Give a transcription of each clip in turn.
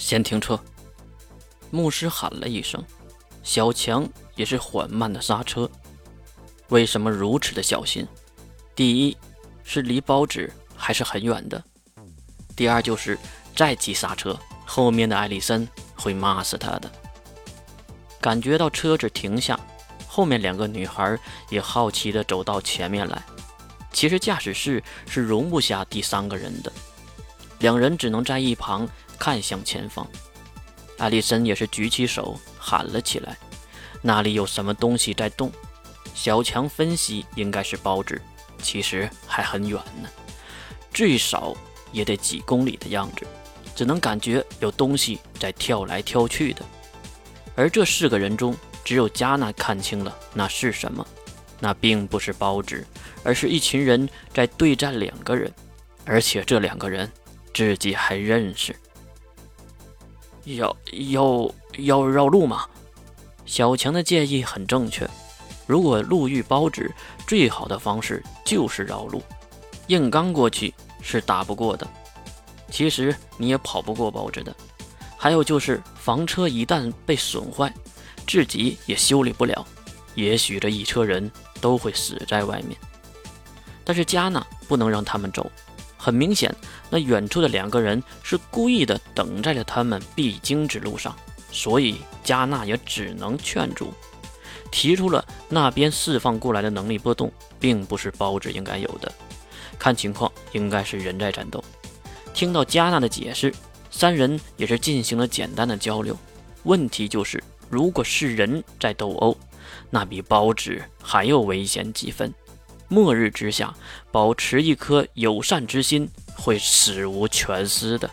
先停车！牧师喊了一声，小强也是缓慢的刹车。为什么如此的小心？第一是离包纸还是很远的，第二就是再急刹车，后面的艾丽森会骂死他的。感觉到车子停下，后面两个女孩也好奇地走到前面来。其实驾驶室是容不下第三个人的，两人只能在一旁看向前方。艾丽森也是举起手喊了起来：“那里有什么东西在动？”小强分析应该是包纸，其实还很远呢，最少也得几公里的样子，只能感觉有东西在跳来跳去的。而这四个人中，只有加纳看清了那是什么，那并不是包纸，而是一群人在对战两个人，而且这两个人自己还认识。要要要绕路吗？小强的建议很正确，如果路遇包纸，最好的方式就是绕路，硬刚过去是打不过的。其实你也跑不过包纸的。还有就是房车一旦被损坏，自己也修理不了，也许这一车人都会死在外面。但是加纳不能让他们走，很明显，那远处的两个人是故意的，等在了他们必经之路上，所以加纳也只能劝阻，提出了那边释放过来的能力波动，并不是包子应该有的，看情况应该是人在战斗。听到加纳的解释。三人也是进行了简单的交流。问题就是，如果是人在斗殴，那比包纸还要危险几分。末日之下，保持一颗友善之心会死无全尸的。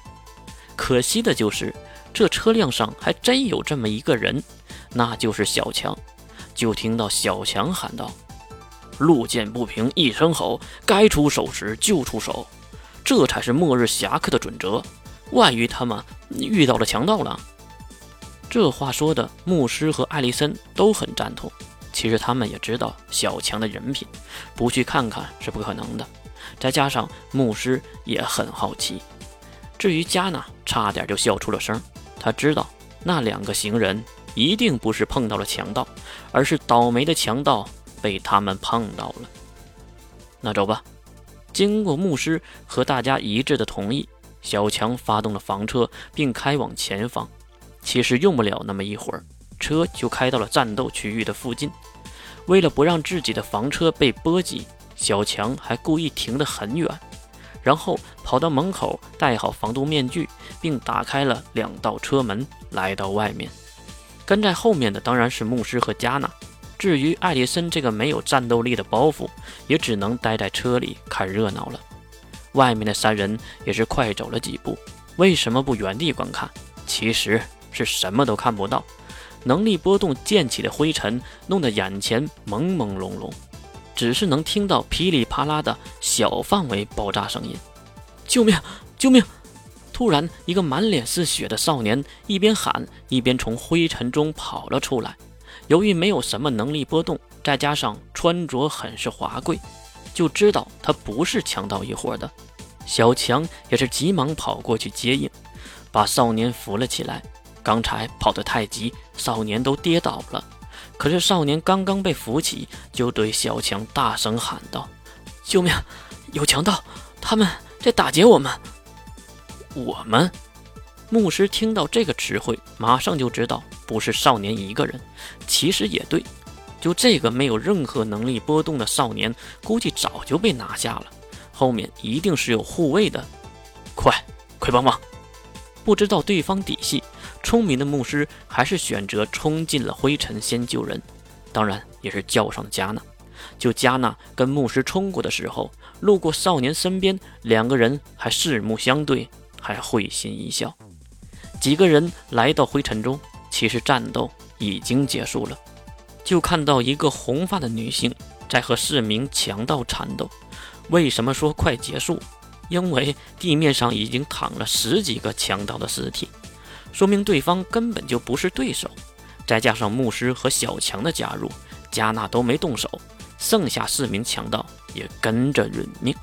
可惜的就是，这车辆上还真有这么一个人，那就是小强。就听到小强喊道：“路见不平一声吼，该出手时就出手，这才是末日侠客的准则。”万一他们遇到了强盗了，这话说的，牧师和艾丽森都很赞同。其实他们也知道小强的人品，不去看看是不可能的。再加上牧师也很好奇。至于加纳，差点就笑出了声。他知道那两个行人一定不是碰到了强盗，而是倒霉的强盗被他们碰到了。那走吧。经过牧师和大家一致的同意。小强发动了房车，并开往前方。其实用不了那么一会儿，车就开到了战斗区域的附近。为了不让自己的房车被波及，小强还故意停得很远，然后跑到门口，戴好防毒面具，并打开了两道车门，来到外面。跟在后面的当然是牧师和加纳。至于艾迪森这个没有战斗力的包袱，也只能待在车里看热闹了。外面的三人也是快走了几步，为什么不原地观看？其实是什么都看不到，能力波动溅起的灰尘弄得眼前朦朦胧胧，只是能听到噼里啪啦的小范围爆炸声音。救命！救命！突然，一个满脸是血的少年一边喊一边从灰尘中跑了出来。由于没有什么能力波动，再加上穿着很是华贵。就知道他不是强盗一伙的，小强也是急忙跑过去接应，把少年扶了起来。刚才跑得太急，少年都跌倒了。可是少年刚刚被扶起，就对小强大声喊道：“救命！有强盗，他们在打劫我们！”我们牧师听到这个词汇，马上就知道不是少年一个人。其实也对。就这个没有任何能力波动的少年，估计早就被拿下了。后面一定是有护卫的，快快帮忙！不知道对方底细，聪明的牧师还是选择冲进了灰尘先救人，当然也是叫上了加纳。就加纳跟牧师冲过的时候，路过少年身边，两个人还四目相对，还会心一笑。几个人来到灰尘中，其实战斗已经结束了。就看到一个红发的女性在和四名强盗缠斗。为什么说快结束？因为地面上已经躺了十几个强盗的尸体，说明对方根本就不是对手。再加上牧师和小强的加入，加纳都没动手，剩下四名强盗也跟着殒命。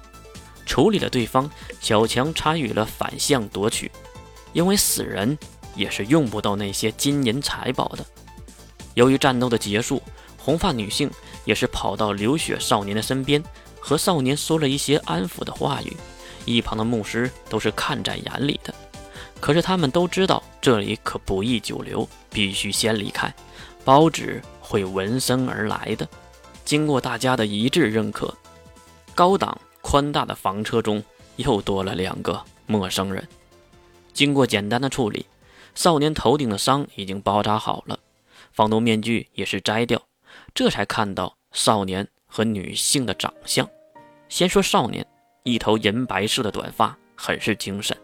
处理了对方，小强参与了反向夺取，因为死人也是用不到那些金银财宝的。由于战斗的结束，红发女性也是跑到流血少年的身边，和少年说了一些安抚的话语。一旁的牧师都是看在眼里的，可是他们都知道这里可不宜久留，必须先离开。包纸会闻声而来的。经过大家的一致认可，高档宽大的房车中又多了两个陌生人。经过简单的处理，少年头顶的伤已经包扎好了，防毒面具也是摘掉，这才看到少年和女性的长相。先说少年，一头银白色的短发，很是精神，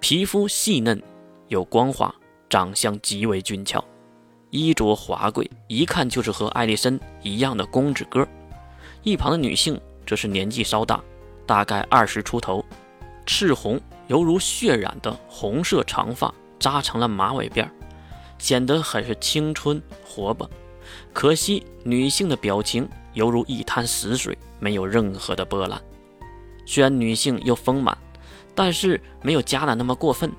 皮肤细嫩有光滑，长相极为俊俏，衣着华贵，一看就是和艾丽森一样的公子哥。一旁的女性则是年纪稍大，大概二十出头，赤红。犹如血染的红色长发扎成了马尾辫，显得很是青春活泼。可惜女性的表情犹如一滩死水，没有任何的波澜。虽然女性又丰满，但是没有佳楠那么过分，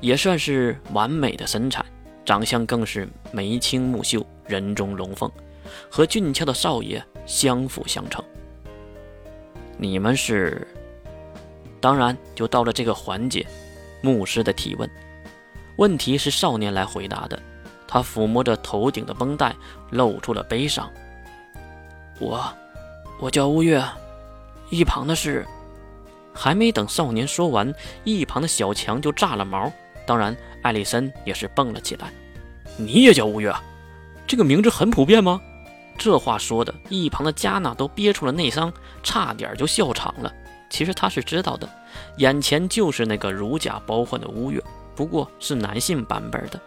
也算是完美的身材，长相更是眉清目秀，人中龙凤，和俊俏的少爷相辅相成。你们是？当然，就到了这个环节，牧师的提问，问题是少年来回答的。他抚摸着头顶的绷带，露出了悲伤。我，我叫乌月。一旁的是，还没等少年说完，一旁的小强就炸了毛。当然，艾丽森也是蹦了起来。你也叫乌月？这个名字很普遍吗？这话说的，一旁的加纳都憋出了内伤，差点就笑场了。其实他是知道的，眼前就是那个如假包换的乌月，不过是男性版本的。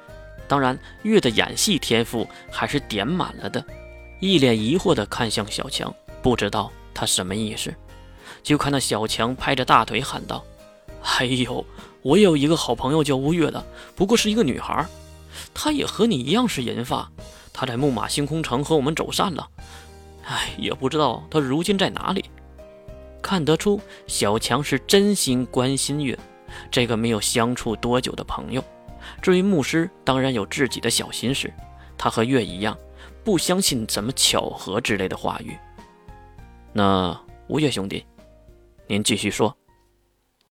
当然，月的演戏天赋还是点满了的。一脸疑惑地看向小强，不知道他什么意思。就看到小强拍着大腿喊道：“哎呦，我有一个好朋友叫吴月的，不过是一个女孩，她也和你一样是银发。她在木马星空城和我们走散了，哎，也不知道她如今在哪里。”看得出，小强是真心关心月这个没有相处多久的朋友。至于牧师，当然有自己的小心思。他和月一样，不相信什么巧合之类的话语。那吴越兄弟，您继续说。